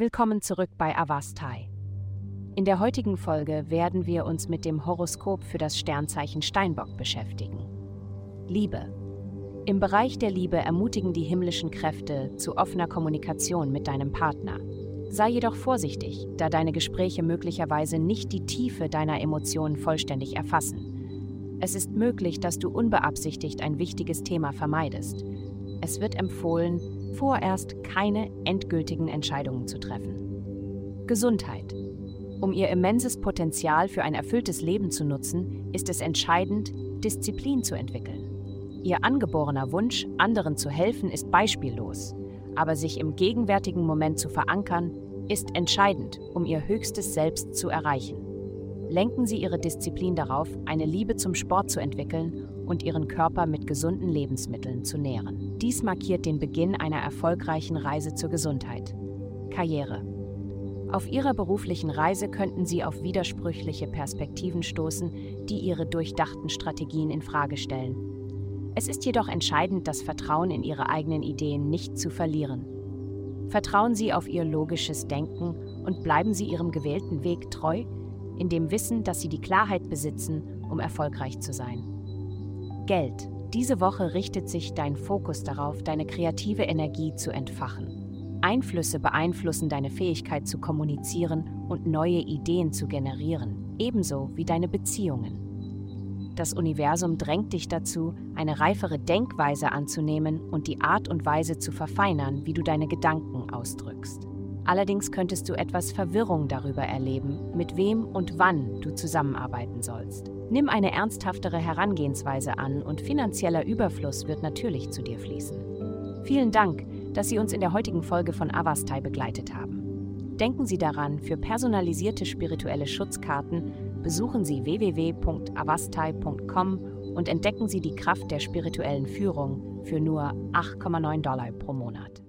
Willkommen zurück bei Avastai. In der heutigen Folge werden wir uns mit dem Horoskop für das Sternzeichen Steinbock beschäftigen. Liebe. Im Bereich der Liebe ermutigen die himmlischen Kräfte zu offener Kommunikation mit deinem Partner. Sei jedoch vorsichtig, da deine Gespräche möglicherweise nicht die Tiefe deiner Emotionen vollständig erfassen. Es ist möglich, dass du unbeabsichtigt ein wichtiges Thema vermeidest. Es wird empfohlen, vorerst keine endgültigen Entscheidungen zu treffen. Gesundheit. Um ihr immenses Potenzial für ein erfülltes Leben zu nutzen, ist es entscheidend, Disziplin zu entwickeln. Ihr angeborener Wunsch, anderen zu helfen, ist beispiellos, aber sich im gegenwärtigen Moment zu verankern, ist entscheidend, um ihr höchstes Selbst zu erreichen. Lenken Sie Ihre Disziplin darauf, eine Liebe zum Sport zu entwickeln und Ihren Körper mit gesunden Lebensmitteln zu nähren. Dies markiert den Beginn einer erfolgreichen Reise zur Gesundheit. Karriere. Auf Ihrer beruflichen Reise könnten Sie auf widersprüchliche Perspektiven stoßen, die Ihre durchdachten Strategien in Frage stellen. Es ist jedoch entscheidend, das Vertrauen in Ihre eigenen Ideen nicht zu verlieren. Vertrauen Sie auf Ihr logisches Denken und bleiben Sie Ihrem gewählten Weg treu, in dem Wissen, dass Sie die Klarheit besitzen, um erfolgreich zu sein. Geld. Diese Woche richtet sich dein Fokus darauf, deine kreative Energie zu entfachen. Einflüsse beeinflussen deine Fähigkeit zu kommunizieren und neue Ideen zu generieren, ebenso wie deine Beziehungen. Das Universum drängt dich dazu, eine reifere Denkweise anzunehmen und die Art und Weise zu verfeinern, wie du deine Gedanken ausdrückst. Allerdings könntest du etwas Verwirrung darüber erleben, mit wem und wann du zusammenarbeiten sollst. Nimm eine ernsthaftere Herangehensweise an und finanzieller Überfluss wird natürlich zu dir fließen. Vielen Dank, dass Sie uns in der heutigen Folge von Avastai begleitet haben. Denken Sie daran, für personalisierte spirituelle Schutzkarten besuchen Sie www.avastai.com und entdecken Sie die Kraft der spirituellen Führung für nur 8,9 Dollar pro Monat.